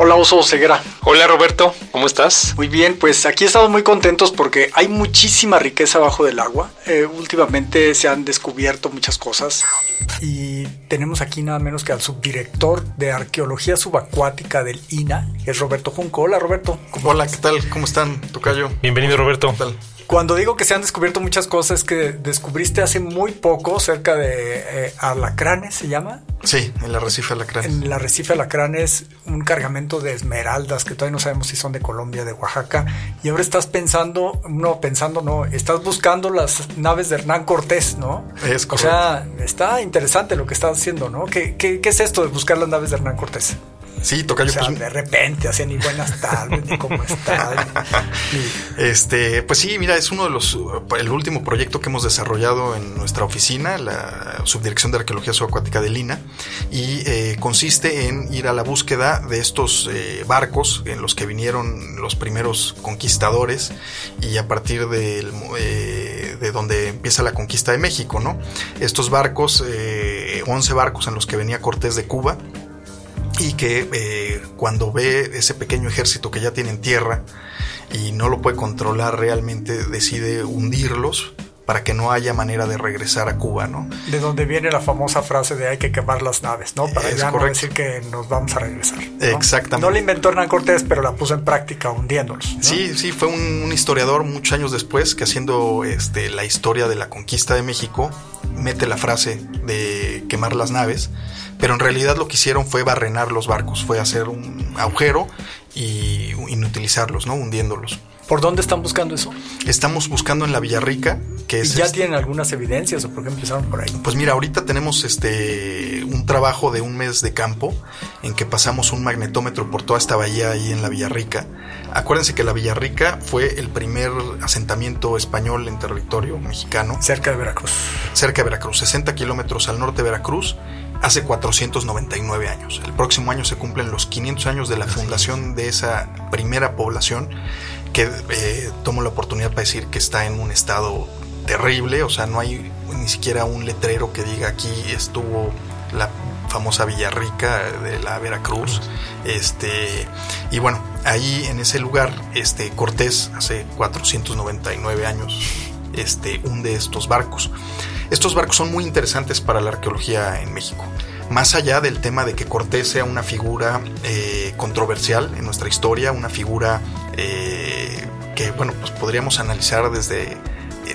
Hola Oso Ceguera. Hola Roberto, ¿cómo estás? Muy bien, pues aquí estamos muy contentos porque hay muchísima riqueza abajo del agua. Eh, últimamente se han descubierto muchas cosas y tenemos aquí nada menos que al subdirector de Arqueología Subacuática del INA, que es Roberto Junco. Hola Roberto. Hola, ¿qué tal? ¿Cómo están, Tocayo? Bienvenido Roberto. ¿Qué tal? Cuando digo que se han descubierto muchas cosas, que descubriste hace muy poco cerca de eh, Alacranes, ¿se llama? Sí, en el arrecife Alacranes. En el arrecife Alacranes, un cargamento de esmeraldas que todavía no sabemos si son de Colombia, de Oaxaca. Y ahora estás pensando, no, pensando, no, estás buscando las naves de Hernán Cortés, ¿no? Es O sea, está interesante lo que estás haciendo, ¿no? ¿Qué, qué, qué es esto de buscar las naves de Hernán Cortés? Sí, Tocayo. O sea, pues, de repente, así ni buenas tardes, ni cómo estás. ni- Este, pues sí, mira, es uno de los, el último proyecto que hemos desarrollado en nuestra oficina, la Subdirección de Arqueología Subacuática de Lina, y eh, consiste en ir a la búsqueda de estos eh, barcos en los que vinieron los primeros conquistadores y a partir del, eh, de donde empieza la conquista de México, ¿no? Estos barcos, eh, 11 barcos en los que venía Cortés de Cuba, y que eh, cuando ve ese pequeño ejército que ya tiene en tierra y no lo puede controlar realmente decide hundirlos para que no haya manera de regresar a Cuba, ¿no? De donde viene la famosa frase de hay que quemar las naves, ¿no? Para Es ya correcto. no decir que nos vamos a regresar. ¿no? Exactamente. No la inventó Hernán Cortés, pero la puso en práctica hundiéndolos. ¿no? Sí, sí, fue un, un historiador muchos años después que haciendo este, la historia de la conquista de México mete la frase de quemar las naves, pero en realidad lo que hicieron fue barrenar los barcos, fue hacer un agujero y inutilizarlos, ¿no? Hundiéndolos. ¿Por dónde están buscando eso? Estamos buscando en la Villarrica, que ¿Y es ya este- tienen algunas evidencias o por qué empezaron por ahí? Pues mira, ahorita tenemos este un trabajo de un mes de campo en que pasamos un magnetómetro por toda esta bahía ahí en la Villarrica. Acuérdense que la Villarrica fue el primer asentamiento español en territorio mexicano, Cerca de Veracruz. cerca de Veracruz, 60 kilómetros al norte de Veracruz, hace 499 años. El próximo año se cumplen los 500 años de la fundación de esa primera población que eh, tomo la oportunidad para decir que está en un estado terrible, o sea, no hay ni siquiera un letrero que diga aquí estuvo la famosa Villarrica de la Veracruz. Este, y bueno, ahí en ese lugar, este Cortés hace 499 años este, hunde estos barcos. Estos barcos son muy interesantes para la arqueología en México. Más allá del tema de que Cortés sea una figura eh, controversial en nuestra historia, una figura eh, que, bueno, pues podríamos analizar desde,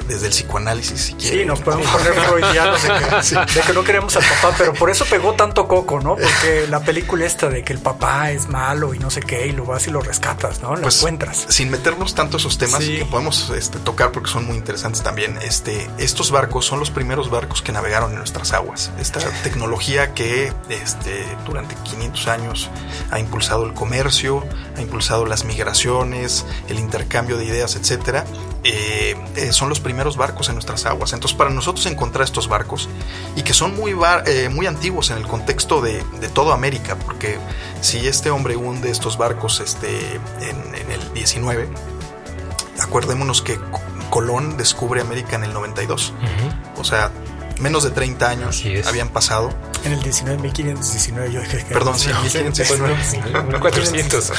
desde el psicoanálisis, si Sí, quieren. nos podemos poner freudianos de que, de que no queremos al papá, pero por eso pegó tanto coco, ¿no? Porque la película esta de que el papá es malo y no sé qué, y lo vas y lo rescatas, ¿no? Lo Pues, encuentras. Sin meternos tanto esos temas Sí. que podemos este, tocar porque son muy interesantes también. Este, estos barcos son los primeros barcos que navegaron en nuestras aguas. Esta tecnología que este, durante 500 años ha impulsado el comercio, ha impulsado las migraciones, el intercambio de ideas, etcétera. Eh, eh, son los primeros barcos en nuestras aguas. Entonces, para nosotros encontrar estos barcos y que son muy, bar- eh, muy antiguos en el contexto de, de toda América, porque si este hombre hunde estos barcos este, en, en el 19, acordémonos que Co- Colón descubre América en el 92. O sea, menos de 30 años habían pasado. En el 19, 1519, yo dije que. Perdón, sí, No, 1519. 1400.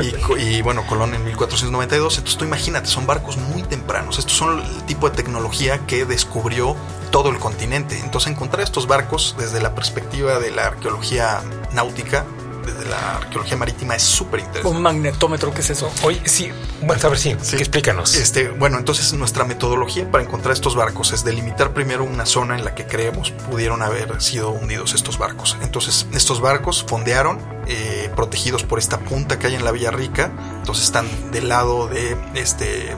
y, y, bueno, Colón en 1492. Entonces tú imagínate, son barcos muy tempranos. Estos son el tipo de tecnología que descubrió todo el continente. Entonces encontrar estos barcos desde la perspectiva de la arqueología náutica, desde la arqueología marítima, es súper interesante. Un magnetómetro, ¿qué es eso? Oye, sí, bueno, a ver, sí, Sí. explícanos. Este, bueno, entonces nuestra metodología para encontrar estos barcos es delimitar primero una zona en la que creemos pudieron haber sido hundidos estos barcos. Entonces, estos barcos fondearon, eh, protegidos por esta punta que hay en la Villa Rica. Entonces están del lado de este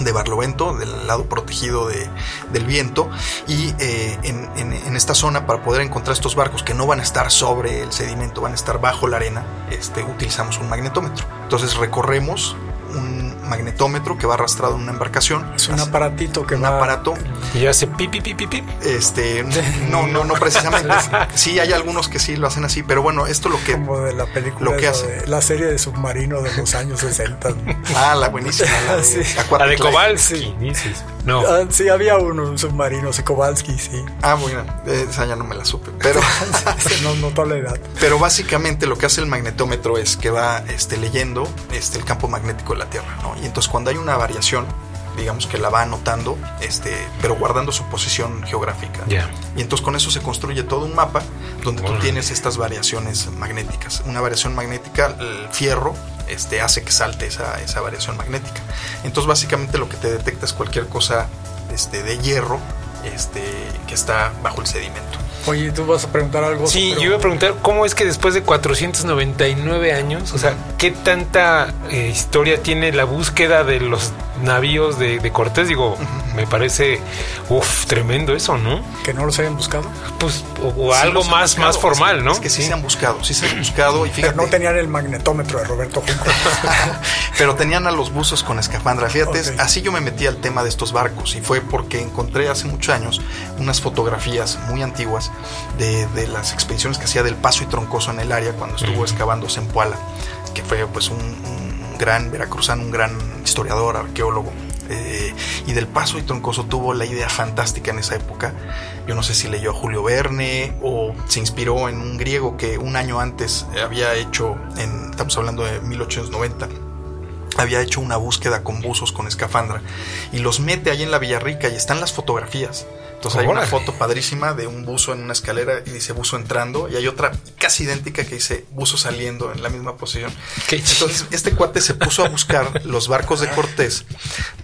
de Barlovento, del lado protegido de, del viento, y eh, en, en- en esta zona para poder encontrar estos barcos que no van a estar sobre el sedimento, van a estar bajo la arena, este, utilizamos un magnetómetro. Entonces recorremos un magnetómetro que va arrastrado en una embarcación. Es un aparatito que un va... aparato. Y hace pipi, pipi, pipi. Este, no, no, no precisamente. sí, hay algunos que sí lo hacen así, pero bueno, esto lo que. Como de la película. Lo que hace. de- la serie de submarino de los años 60. Ah, la buenísima. La de, Sí. La de. Kowalski, dices. No. Ah, sí, había uno, un submarino, sí, Kowalski, sí. Ah, bueno, esa ya no me la supe. Pero, nos notó la edad. pero básicamente lo que hace el magnetómetro es que va este, leyendo este, el campo magnético de la Tierra, ¿no? Y entonces cuando hay una variación, digamos que la va anotando, este, pero guardando su posición geográfica. Ya. Y entonces con eso se construye todo un mapa donde tú tienes estas variaciones magnéticas. Una variación magnética, el fierro, este, hace que salte esa, esa variación magnética. Entonces básicamente lo que te detecta es cualquier cosa este, de hierro este, que está bajo el sedimento. Oye, tú vas a preguntar algo. Sí, pero- yo iba a preguntar cómo es que después de 499 años, o sea, ¿qué tanta eh, historia tiene la búsqueda de los navíos de, de Cortés? Digo, me parece, uff, tremendo eso, ¿no? Que no los hayan buscado. Pues, o, o Sí algo más, buscado, más formal, es- ¿no? Es que sí, se han buscado, sí se han buscado y fíjate. Pero no tenían el magnetómetro de Roberto Junco. Pero tenían a los buzos con escafandra. Fíjate, así yo me metí al tema de estos barcos y fue porque encontré hace muchos años unas fotografías muy antiguas de, de las expediciones que hacía del Paso y Troncoso en el área cuando estuvo excavando Zempoala, que fue pues un, un gran veracruzano, un gran historiador, arqueólogo. eh, y del Paso y Troncoso tuvo la idea fantástica en esa época. Yo no sé si leyó a Julio Verne o se inspiró en un griego que un año antes había hecho, en, estamos hablando de 1890, había hecho una búsqueda con buzos con escafandra y los mete ahí en la Villarrica y están las fotografías. Entonces hay una foto padrísima de un buzo en una escalera y dice buzo entrando y hay otra casi idéntica que dice buzo saliendo en la misma posición. Entonces este cuate se puso a buscar los barcos de Cortés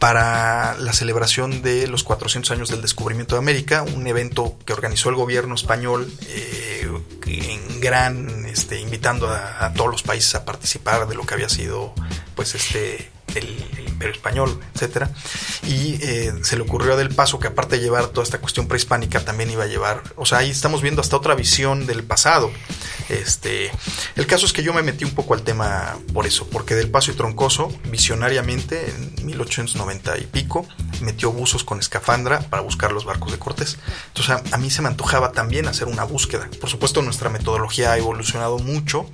para la celebración de los 400 años del descubrimiento de América, un evento que organizó el gobierno español eh, en gran, este, invitando a, a todos los países a participar de lo que había sido, pues, este el imperio español, etcétera y eh, se le ocurrió a Del Paso que aparte de llevar toda esta cuestión prehispánica también iba a llevar, o sea, ahí estamos viendo hasta otra visión del pasado. Este, el caso es que yo me metí un poco al tema por eso, porque Del Paso y Troncoso, visionariamente, en 1890 y pico, metió buzos con escafandra para buscar los barcos de Cortés. Entonces a, a mí se me antojaba también hacer una búsqueda. Por supuesto, nuestra metodología ha evolucionado mucho,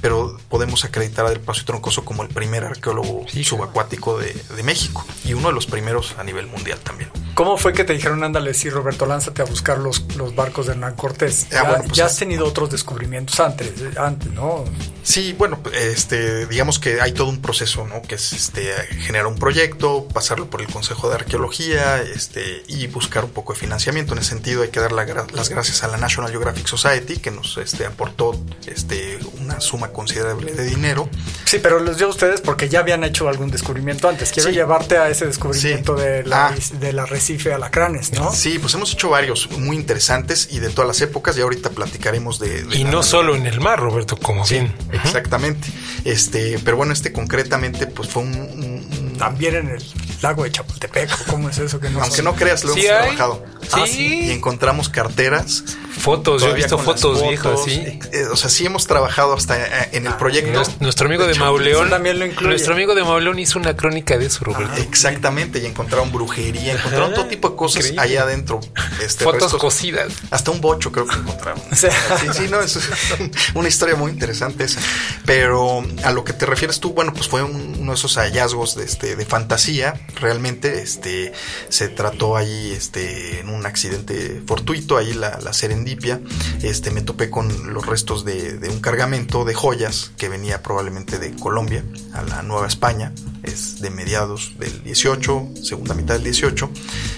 pero podemos acreditar a Del Paso y Troncoso como el primer arqueólogo Sí, subacuático de, de México y uno de los primeros a nivel mundial también. ¿Cómo fue que te dijeron, ándale, sí, Roberto, lánzate a buscar los, los barcos de Hernán Cortés? Ah, ya bueno, pues ya has tenido otros descubrimientos antes, eh, antes, ¿no? Sí, bueno, este, digamos que hay todo un proceso, ¿no? Que es este, generar un proyecto, pasarlo por el Consejo de Arqueología, este, y buscar un poco de financiamiento. En ese sentido, hay que dar la las gracias a la National Geographic Society, que nos este, aportó este, una suma considerable de dinero. Sí, pero los dio a ustedes porque ya habían hecho algún descubrimiento antes. Quiero Sí. llevarte a ese descubrimiento Sí. de la, Ah. del arrecife alacranes, ¿no? Sí, pues hemos hecho varios muy interesantes y de todas las épocas, y ahorita platicaremos de... de Y no solo en el mar, Roberto, como Sí, bien. exactamente. Este, pero bueno, este concretamente, pues fue un- un- un También en el lago de Chapultepec, ¿cómo es eso que no Aunque no creas, lo Sí hemos hay. trabajado. Sí. Y encontramos carteras. Fotos, yo he visto las fotos viejas, sí. Eh, o sea, sí hemos trabajado hasta eh, en el proyecto. Nues- Nuestro amigo de Mauleón. también lo incluye. Nuestro amigo de Mauleón hizo una crónica de eso, Roberto. Exactamente, y encontraron brujería, encontraron Ajá, todo tipo de cosas increíble. ahí adentro. Este, Fotos restos- cocidas. Hasta un bocho creo que encontraron. Sí, sí, no, es una historia muy interesante esa. Pero a lo que te refieres tú, bueno, pues fue un- uno de esos hallazgos de, este, de fantasía. Realmente este, se trató ahí este, en un accidente fortuito, ahí la, serendipia. Este, me topé con los restos de, un cargamento de joyas que venía probablemente de Colombia a la Nueva España. Es de mediados del 18, segunda mitad del 18,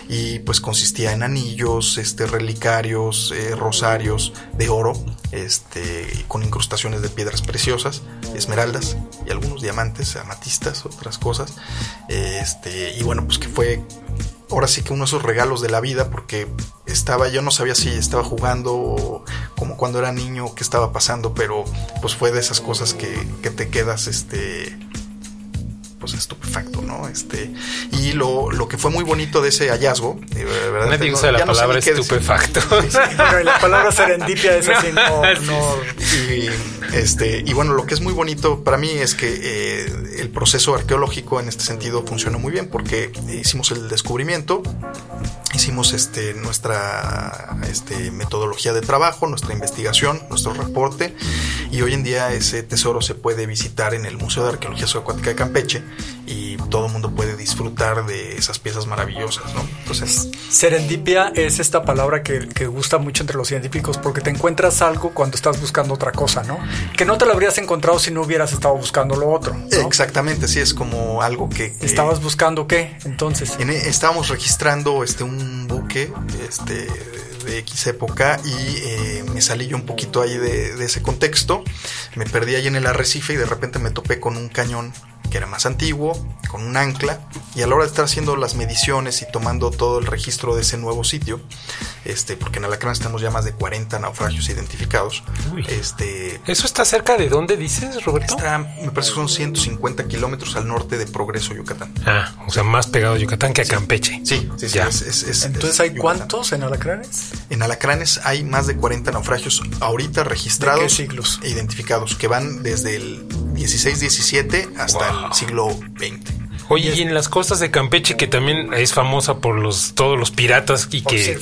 y pues consistía en anillos, este, relicarios, eh, rosarios de oro, este, con incrustaciones de piedras preciosas, esmeraldas y algunos diamantes, amatistas, otras cosas. Este, y bueno, pues que fue ahora sí que uno de esos regalos de la vida, porque estaba, yo no sabía si estaba jugando o como cuando era niño, qué estaba pasando, pero pues fue de esas cosas que, que te quedas, este, pues estupefacto, ¿no? Este, y lo, lo que fue muy bonito de ese hallazgo, eh, ¿verdad? No, usa la palabra estupefacto. la palabra serendipia es así, no, Y, este, y bueno, lo que es muy bonito para mí es que eh, el proceso arqueológico en este sentido funcionó muy bien porque hicimos el descubrimiento, hicimos este, nuestra este, metodología de trabajo, nuestra investigación, nuestro reporte y hoy en día ese tesoro se puede visitar en el Museo de Arqueología Subacuática de Campeche y todo el mundo puede disfrutar de esas piezas maravillosas, ¿no? Entonces, serendipia es esta palabra que, que, gusta mucho entre los científicos porque te encuentras algo cuando estás buscando otra cosa, ¿no? Que no te lo habrías encontrado si no hubieras estado buscando lo otro. Exactamente, sí, es como algo que... ¿Estabas buscando qué entonces? E, estábamos registrando este, un buque este, de X época y eh, me salí yo un poquito ahí de, de ese contexto, me perdí ahí en el arrecife y de repente me topé con un cañón que era más antiguo, con un ancla, y a la hora de estar haciendo las mediciones y tomando todo el registro de ese nuevo sitio, este, porque en Alacrán tenemos ya más de 40 naufragios identificados. Este, ¿Eso está cerca de dónde dices, Roberto? Está, me parece que son 150 kilómetros al norte de Progreso, Yucatán. Ah, o sea, más pegado a Yucatán que a Campeche. Sí, sí, sí. Entonces, ¿hay cuántos en Alacranes? En Alacranes hay más de 40 naufragios ahorita registrados. qué siglos? E identificados, que van desde el 16-17 hasta el siglo XX. Oye, y en las costas de Campeche, que también es famosa por los todos los piratas y que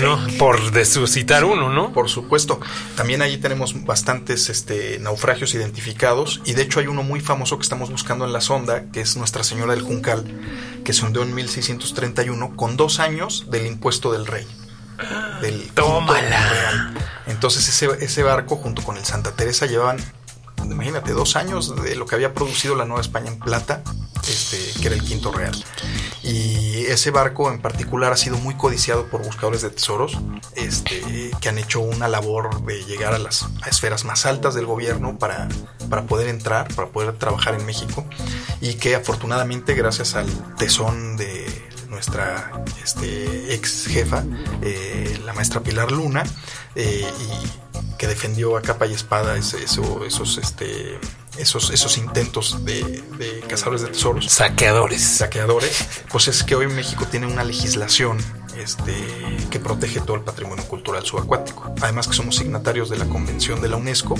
no por desuscitar uno, ¿no? Por supuesto. También ahí tenemos bastantes este, naufragios identificados y de hecho hay uno muy famoso que estamos buscando en la sonda, que es Nuestra Señora del Juncal, que se hundió en 1631 con dos años del impuesto del rey. Del Tómala. Entonces ese, ese barco junto con el Santa Teresa llevaban imagínate, dos años de lo que había producido la Nueva España en plata, este, que era el quinto real. Y ese barco en particular ha sido muy codiciado por buscadores de tesoros, este, que han hecho una labor de llegar a las esferas más altas del gobierno para, para poder entrar, para poder trabajar en México, y que afortunadamente gracias al tesón de nuestra este, ex jefa, eh, la maestra Pilar Luna, eh, y que defendió a capa y espada esos, este, esos, esos intentos de, de, cazadores de tesoros. Saqueadores. Saqueadores. Pues es que hoy México tiene una legislación este, que protege todo el patrimonio cultural subacuático. Además que somos signatarios de la Convención de la UNESCO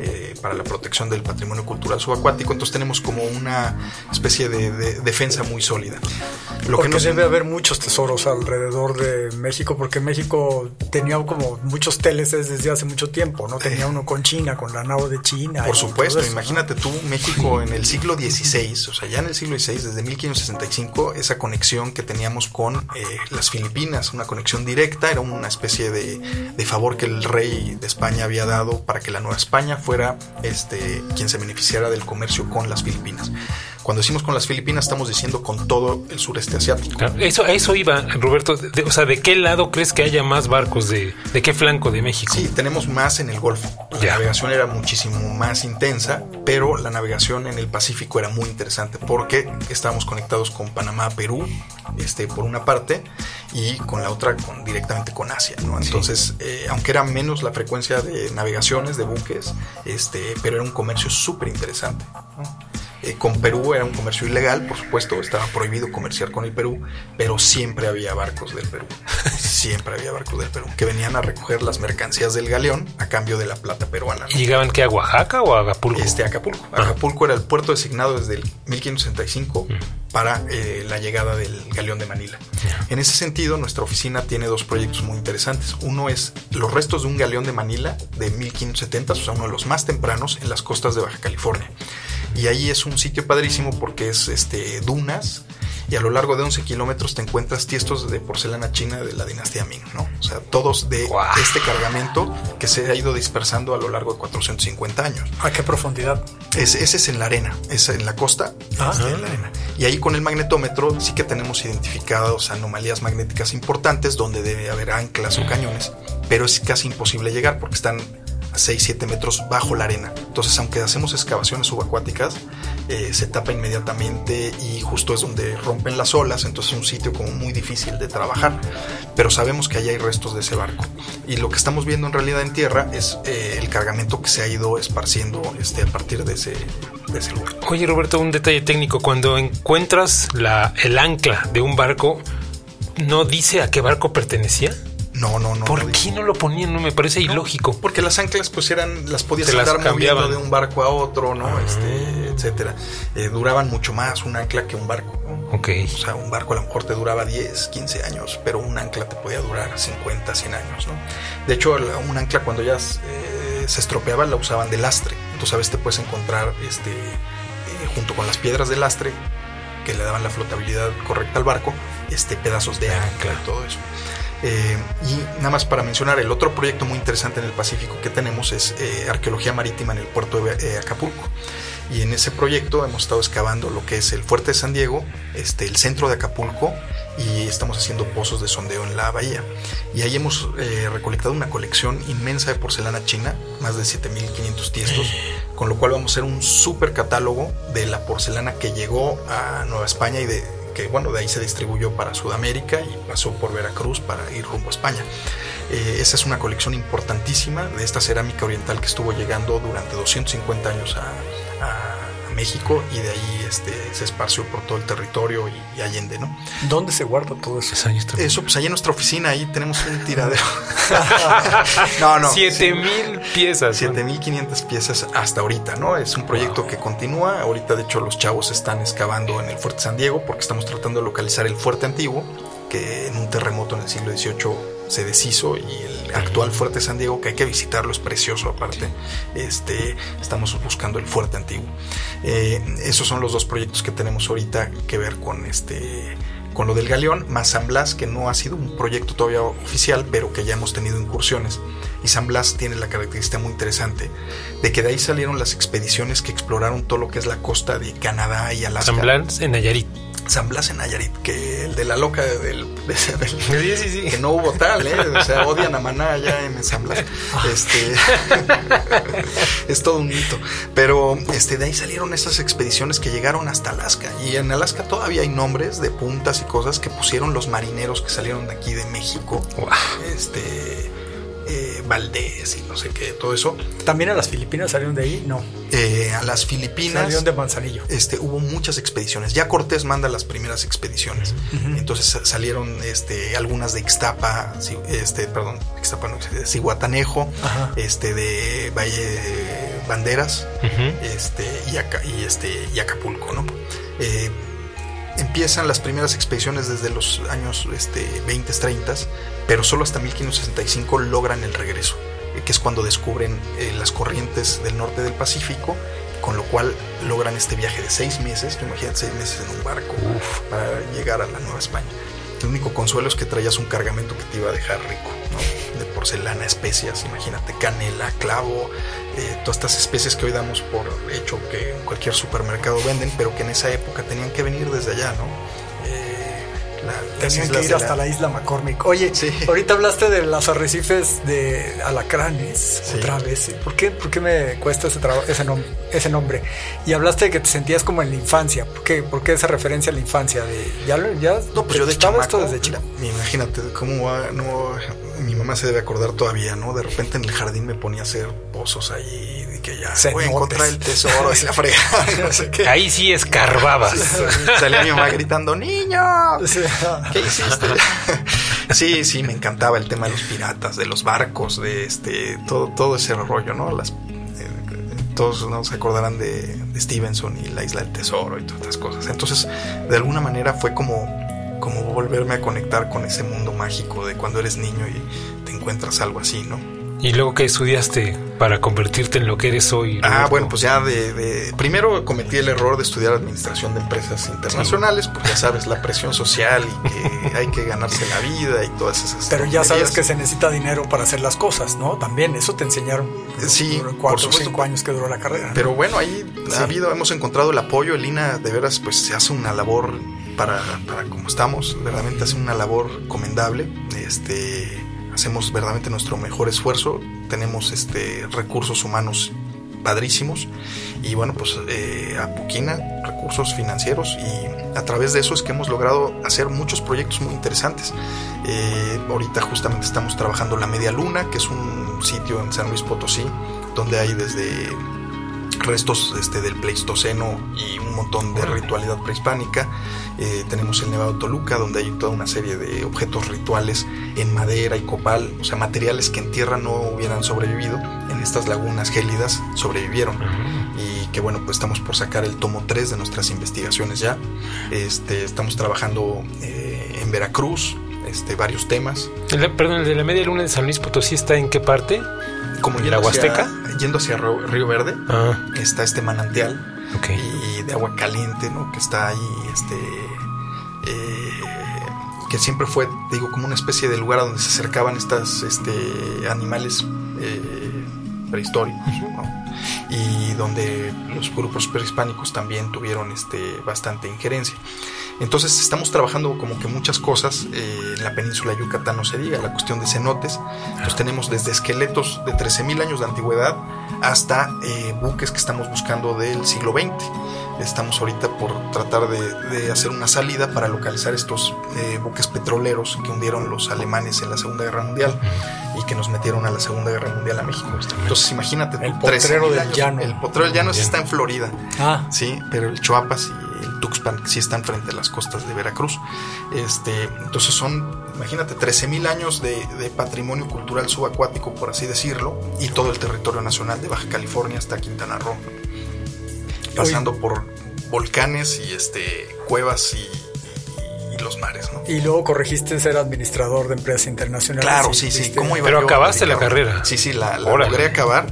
eh, para la protección del patrimonio cultural subacuático, entonces tenemos como una especie de, defensa muy sólida. Lo porque que debe haber muchos tesoros alrededor de México, porque México tenía como muchos TLCs desde hace mucho tiempo, ¿no? Tenía uno con China, con la nao de China. Por supuesto, imagínate tú, México en el siglo XVI, o sea, ya en el siglo XVI, desde 1565, esa conexión que teníamos con eh, las Filipinas, una conexión directa, era una especie de, de favor que el rey de España había dado para que la Nueva España fuera este, quien se beneficiara del comercio con las Filipinas. Cuando decimos con las Filipinas, estamos diciendo con todo el sureste asiático. eso, eso iba, Roberto. o sea, ¿de qué lado crees que haya más barcos? ¿De, de qué flanco de México? Sí, tenemos más en el Golfo. La navegación era muchísimo más intensa, pero la navegación en el Pacífico era muy interesante porque estábamos conectados con Panamá, Perú, este, por una parte, y con la otra con, directamente con Asia. ¿no? Entonces, eh, aunque era menos la frecuencia de navegaciones, de buques, este, pero era un comercio súper interesante. Eh, con Perú era un comercio ilegal, por supuesto, estaba prohibido comerciar con el Perú, pero siempre había barcos del Perú, siempre había barcos del Perú, que venían a recoger las mercancías del galeón a cambio de la plata peruana. ¿Y llegaban que a Oaxaca o a Acapulco? Este, Acapulco. Ah. Acapulco era el puerto designado desde el 1565 mm. para eh, la llegada del galeón de Manila. En ese sentido, nuestra oficina tiene dos proyectos muy interesantes. Uno es los restos de un galeón de Manila de 1570, o sea, uno de los más tempranos en las costas de Baja California. Y ahí es un sitio padrísimo porque es este, dunas y a lo largo de 11 kilómetros te encuentras tiestos de porcelana china de la dinastía Ming, ¿no? O sea, todos de este cargamento que se ha ido dispersando a lo largo de 450 años. ¿A qué profundidad? ese es en la arena, es en la costa, ah. este, en la arena. Y ahí con el magnetómetro sí que tenemos identificados anomalías magnéticas importantes donde debe haber anclas o cañones, pero es casi imposible llegar porque están 6-7 metros bajo la arena. Entonces, aunque hacemos excavaciones subacuáticas, eh, se tapa inmediatamente y justo es donde rompen las olas, entonces es un sitio como muy difícil de trabajar. Pero sabemos que allá hay restos de ese barco. Y lo que estamos viendo en realidad en tierra es eh, el cargamento que se ha ido esparciendo este, a partir de ese, de ese lugar. Oye, Roberto, un detalle técnico. Cuando encuentras la, el ancla de un barco, ¿no dice a qué barco pertenecía? No, no, no. ¿Por qué no lo ponían? No me parece ilógico. Porque las anclas pues eran, las podías andar moviendo de un barco a otro, ¿no? Ah. Este, etcétera. Eh, duraban mucho más un ancla que un barco. Ok. O sea, un barco a lo mejor te duraba 10, 15 años, pero un ancla te podía durar 50, 100 años, ¿no? De hecho, un ancla cuando ya eh, se estropeaba la usaban de lastre. Entonces a veces te puedes encontrar este, eh, junto con las piedras de lastre que le daban la flotabilidad correcta al barco, este, pedazos de ancla y todo eso. Eh, y nada más para mencionar, el otro proyecto muy interesante en el Pacífico que tenemos es eh, arqueología marítima en el puerto de eh, Acapulco. Y en ese proyecto hemos estado excavando lo que es el fuerte de San Diego, este, el centro de Acapulco y estamos haciendo pozos de sondeo en la bahía. Y ahí hemos recolectado una colección inmensa de porcelana china, más de 7500 tiestos, con lo cual vamos a hacer un super catálogo de la porcelana que llegó a Nueva España y de que bueno, de ahí se distribuyó para Sudamérica y pasó por Veracruz para ir rumbo a España. Eh, esa es una colección importantísima de esta cerámica oriental que estuvo llegando durante 250 años a, México y de ahí este, se esparció por todo el territorio y, Allende, ¿no? ¿Dónde se guarda todo eso? Eso, pues ahí en nuestra oficina, ahí tenemos un tiradero. no, no. Siete mil piezas. Siete mil quinientas piezas hasta ahorita, ¿no? Es un proyecto que continúa. Ahorita, de hecho, los chavos están excavando en el Fuerte San Diego porque estamos tratando de localizar el fuerte antiguo, que en un terremoto en el siglo XVIII se deshizo y el actual fuerte San Diego que hay que visitarlo es precioso aparte. Este estamos buscando el fuerte antiguo. Eh, esos son los dos proyectos que tenemos ahorita que ver con este con lo del galeón más San Blas que no ha sido un proyecto todavía oficial pero que ya hemos tenido incursiones. Y San Blas tiene la característica muy interesante de que de ahí salieron las expediciones que exploraron todo lo que es la costa de Canadá y Alaska. San Blas en Nayarit San Blas en Nayarit, que el de la loca del, que no hubo tal, ¿eh? o sea, odian a Maná allá en San Blas. Este es todo un mito. Pero este de ahí salieron esas expediciones que llegaron hasta Alaska. Y en Alaska todavía hay nombres de puntas y cosas que pusieron los marineros que salieron de aquí de México. Este eh, Valdés y no sé qué, todo eso. ¿También a las Filipinas salieron de ahí? No. Eh, a las Filipinas. Salieron de Manzanillo. Este, hubo muchas expediciones. Ya Cortés manda las primeras expediciones. Entonces salieron este, algunas de Ixtapa, este, perdón, Ixtapa no, de Cihuatanejo, este, de Valle Banderas, este, y, y, este, y Acapulco, ¿no? Eh, empiezan las primeras expediciones desde los años este, 20, 30, pero solo hasta 1565 logran el regreso, eh, que es cuando descubren eh, las corrientes del norte del Pacífico, con lo cual logran este viaje de seis meses, imagínate seis meses en un barco para llegar a la Nueva España. El único consuelo es que traías un cargamento que te iba a dejar rico, de porcelana, especias, imagínate, canela, clavo, eh, todas estas especies que hoy damos por hecho que en cualquier supermercado venden, pero que en esa época tenían que venir desde allá, ¿no? Tenían que ir hasta la... isla McCormick. Oye, ahorita hablaste de los arrecifes de alacranes otra vez. ¿Por qué, ¿Por qué me cuesta ese, ese, ese, nombre? Y hablaste de que te sentías como en la infancia. ¿Por qué, ¿Por qué esa referencia a la infancia? De, ¿Ya, ya no, pues yo de chamaco, esto desde chico? Imagínate cómo va, no, mi mamá se debe acordar todavía, ¿no? De repente en el jardín me ponía a hacer pozos ahí que ya se voy a encontrar el tesoro y la fregada. No sé qué. Ahí sí escarbabas. Salía mi mamá gritando, niño, ¿qué hiciste? sí, sí, me encantaba el tema de los piratas, de los barcos, de este, todo, todo ese rollo, ¿no? Las, eh, todos ¿no? se acordarán de, Stevenson y la isla del tesoro y todas estas cosas. Entonces, de alguna manera fue como como volverme a conectar con ese mundo mágico de cuando eres niño y te encuentras algo así, ¿no? ¿Y luego qué estudiaste para convertirte en lo que eres hoy? Ah, bueno, pues ya de, Primero cometí el error de estudiar administración de empresas internacionales, porque ya sabes, la presión social y que hay que ganarse la vida y todas esas Pero ya sabes que se necesita dinero para hacer las cosas, ¿no? También eso te enseñaron. Sí, cuatro o cinco años que duró la carrera. Pero bueno, ahí ha habido, hemos encontrado el apoyo. El INA de veras, pues se hace una labor para, para como estamos, realmente hace una labor comendable. Este hacemos verdaderamente nuestro mejor esfuerzo, tenemos este, recursos humanos padrísimos y bueno, pues eh, a Puquina, recursos financieros y a través de eso es que hemos logrado hacer muchos proyectos muy interesantes. Eh, ahorita justamente estamos trabajando La Media Luna, que es un sitio en San Luis Potosí, donde hay desde restos este, del Pleistoceno y un montón de ritualidad prehispánica. Eh, tenemos el Nevado Toluca, donde hay toda una serie de objetos rituales en madera y copal, o sea, materiales que en tierra no hubieran sobrevivido, en estas lagunas gélidas sobrevivieron. Y que bueno, pues estamos por sacar el tomo 3 de nuestras investigaciones ya. Este, estamos trabajando eh, en Veracruz, este, varios temas. perdón, el de la media luna de San Luis Potosí está en qué parte? Como en la Huasteca. Yendo hacia Río Verde, ah. está este manantial y de agua caliente, ¿no? Que está ahí, este, eh, que siempre fue, digo, como una especie de lugar donde se acercaban estas, este, animales eh, prehistóricos, y donde los grupos prehispánicos también tuvieron, este, bastante injerencia. Entonces estamos trabajando como que muchas cosas eh, en la península de Yucatán, no se diga, la cuestión de cenotes. Pues tenemos desde esqueletos de 13.000 años de antigüedad hasta eh, buques que estamos buscando del siglo XX. Estamos ahorita por tratar de, hacer una salida para localizar estos eh, buques petroleros que hundieron los alemanes en la Segunda Guerra Mundial y que nos metieron a la Segunda Guerra Mundial a México. Entonces imagínate, el potrero del llano. El potrero del llano está en Florida. Ah. Sí, pero el Choapas y Tuxpan sí están frente a las costas de Veracruz. Este, entonces son, imagínate, 13.000 años de, patrimonio cultural subacuático, por así decirlo, y todo el territorio nacional de Baja California hasta Quintana Roo. Pasando por volcanes y este, cuevas y los mares. ¿no? Y luego corregiste ser administrador de empresas internacionales. Claro, sí, sí. ¿Cómo iba Pero acabaste la carrera. Sí, sí, la, logré acabar.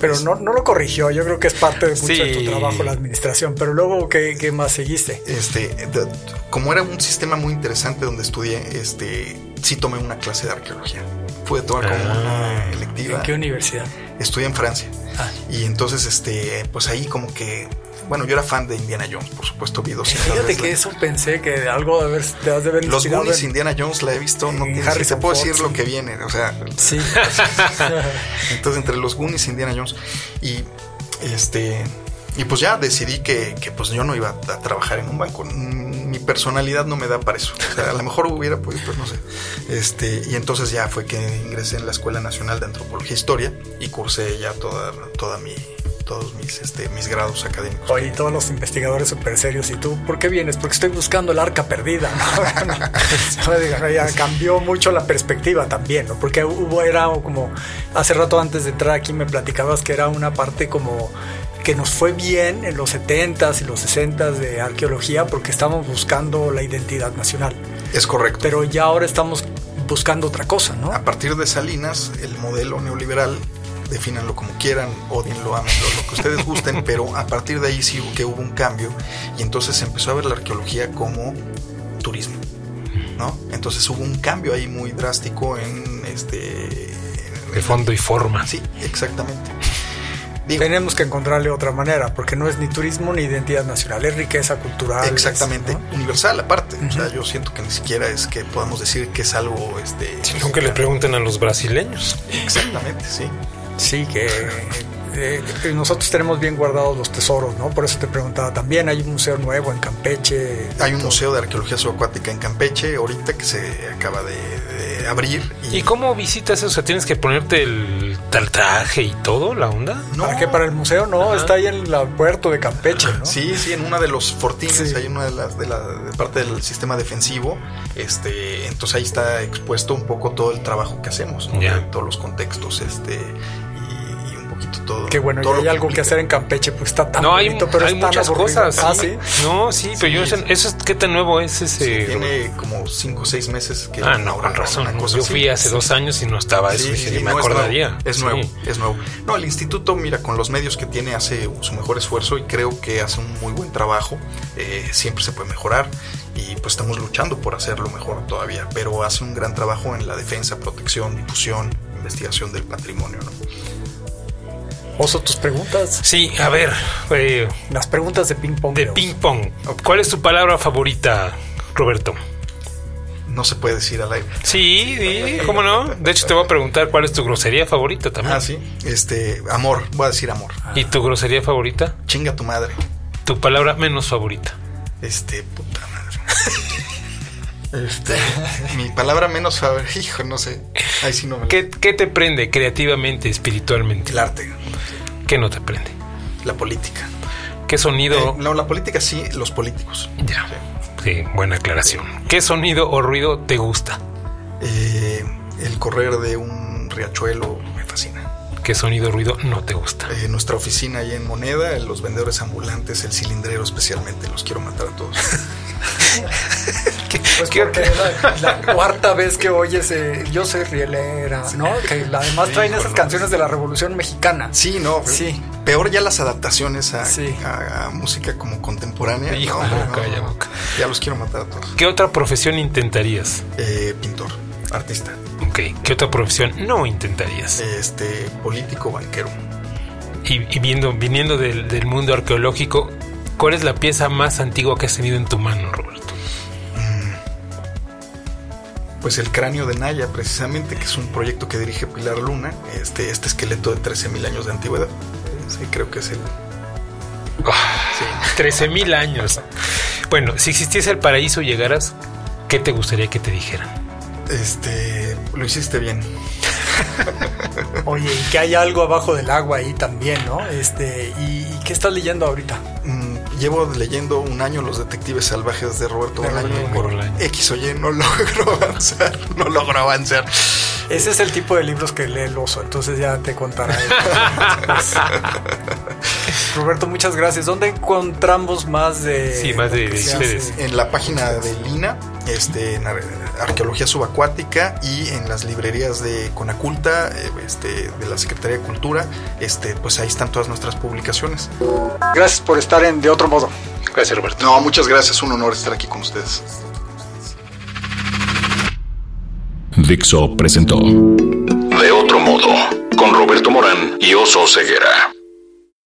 Pero no, no lo corrigió. Yo creo que es parte de mucho de tu trabajo la administración. Pero luego, ¿qué, ¿qué, más seguiste? Este, como era un sistema muy interesante donde estudié, este, sí tomé una clase de arqueología. Pude tomar como una ah. electiva. ¿En qué universidad? Estudié en Francia. Ah. Y entonces, este, pues ahí como que bueno, yo era fan de Indiana Jones, por supuesto, vi dos Fíjate que eso pensé que algo de haber, de haber Los Goonies, Indiana Jones la he visto, no Harry te puedo decir lo que viene, o sea. Sí. Entonces, entre los Goonies Indiana Jones. Y este. Y pues ya decidí que, que, pues yo no iba a trabajar en un banco. Mi personalidad no me da para eso. O sea, a lo mejor hubiera podido, pues no sé. Este, y entonces ya fue que ingresé en la Escuela Nacional de Antropología e Historia y cursé ya toda, toda mi, todos mis, este, mis grados académicos. Oye, todos los investigadores súper serios. ¿Y tú por qué vienes? Porque estoy buscando el arca perdida. ya cambió mucho la perspectiva también, ¿no? Porque hubo, era como, hace rato antes de entrar aquí me platicabas que era una parte como que nos fue bien en los 70s y los 60s de arqueología porque estábamos buscando la identidad nacional. Es correcto. Pero ya ahora estamos buscando otra cosa, ¿no? A partir de Salinas, el modelo neoliberal defínanlo como quieran, odienlo, amenlo, lo que ustedes gusten, pero a partir de ahí sí que hubo un cambio y entonces se empezó a ver la arqueología como turismo, ¿no? Entonces hubo un cambio ahí muy drástico en este... de fondo y forma. Sí, exactamente. Tenemos que encontrarle otra manera, porque no es ni turismo ni identidad nacional, es riqueza cultural. Exactamente, universal aparte. O sea, yo siento que ni siquiera es que podamos decir que es algo... Este, Sino que le pregunten a los brasileños. Exactamente, sí. Sí, que eh, nosotros tenemos bien guardados los tesoros, ¿no? Por eso te preguntaba también, hay un museo nuevo en Campeche. Hay un museo de arqueología subacuática en Campeche, ahorita que se acaba de, abrir. Y... cómo visitas eso? O sea, tienes que ponerte el tal traje y todo, la onda. No. ¿Para qué? Para el museo, no, está ahí en el puerto de Campeche, ¿no? Sí, sí, en una de los fortines, hay una de las de la parte del sistema defensivo. Este, entonces ahí está expuesto un poco todo el trabajo que hacemos, ¿no? todos los contextos, este todo. Que bueno, todo hay algo que hacer en Campeche, pues está tan no, bonito, hay, pero hay muchas cosas. Ah, sí. No, sí, pero yo, eso es qué tan nuevo es ese. tiene como 5 o 6 meses que. Ah, no, con razón. yo fui hace dos años y no estaba eso, y me acordaría. Es nuevo, es nuevo, No, el instituto, mira, con los medios que tiene, hace su mejor esfuerzo y creo que hace un muy buen trabajo. Eh, siempre se puede mejorar y pues estamos luchando por hacerlo mejor todavía, pero hace un gran trabajo en la defensa, protección, difusión, investigación del patrimonio, ¿no? Oso, tus preguntas. Sí, a ver. Eh, Las preguntas de ping pong. De ping pong. ¿Cuál es tu palabra favorita, Roberto? no se puede decir al aire. Sí, sí, ¿cómo no? De hecho, te voy a preguntar cuál es tu grosería favorita también. Ah, sí. Este, amor, voy a decir amor. ¿Y tu grosería favorita? Chinga tu madre. Tu palabra menos favorita. Este, puta madre. Este, mi palabra menos favorita, hijo, no sé. Ahí sí no me... ¿Qué, ¿Qué te prende creativamente, espiritualmente? El arte. ¿Qué no te prende? La política. ¿Qué sonido? Eh, no, la política sí, los políticos. Ya. Sí, buena aclaración. ¿Qué sonido o ruido te gusta? Eh, el correr de un riachuelo me fascina. ¿Qué sonido o ruido no te gusta? Eh, nuestra oficina ahí en Moneda, los vendedores ambulantes, el cilindrero especialmente, los quiero matar a todos. Pues porque la, la, cuarta vez que oyes eh, Yo soy rielera, ¿no? Que además traen esas canciones de la Revolución Mexicana. Sí, no. Sí. Peor ya las adaptaciones a, a, música como contemporánea. Hijo, no, Ya los quiero matar a todos. ¿Qué otra profesión intentarías? Eh, pintor, artista. Ok. ¿Qué otra profesión no intentarías? Este, político, banquero. Y, y viendo, viniendo del, del mundo arqueológico, ¿cuál es la pieza más antigua que has tenido en tu mano, Roberto? Pues el cráneo de Naya, precisamente, que es un proyecto que dirige Pilar Luna, este, este esqueleto de 13.000 años de antigüedad. Sí, creo que es el... Oh, sí. 13.000 años. Bueno, si existiese el paraíso y llegaras, ¿qué te gustaría que te dijeran? Este, lo hiciste bien. Oye, y que hay algo abajo del agua ahí también, ¿no? Este, ¿y qué estás leyendo ahorita? Llevo leyendo un año Los Detectives Salvajes de Roberto Bolaño. Por X o Y no logro avanzar, no logro avanzar. Ese es el tipo de libros que lee el oso, entonces ya te contará. Roberto, muchas gracias. ¿Dónde encontramos más de... Sí, más de, ustedes? En la página de Lina, este, en Arqueología Subacuática y en las librerías de Conaculta, eh, este, de la Secretaría de Cultura, este, pues ahí están todas nuestras publicaciones. Gracias por estar en De Otro Modo. Gracias, Roberto. No, muchas gracias. Un honor estar aquí con ustedes. Dixo presentó De Otro Modo con Roberto Morán y Oso Ceguera.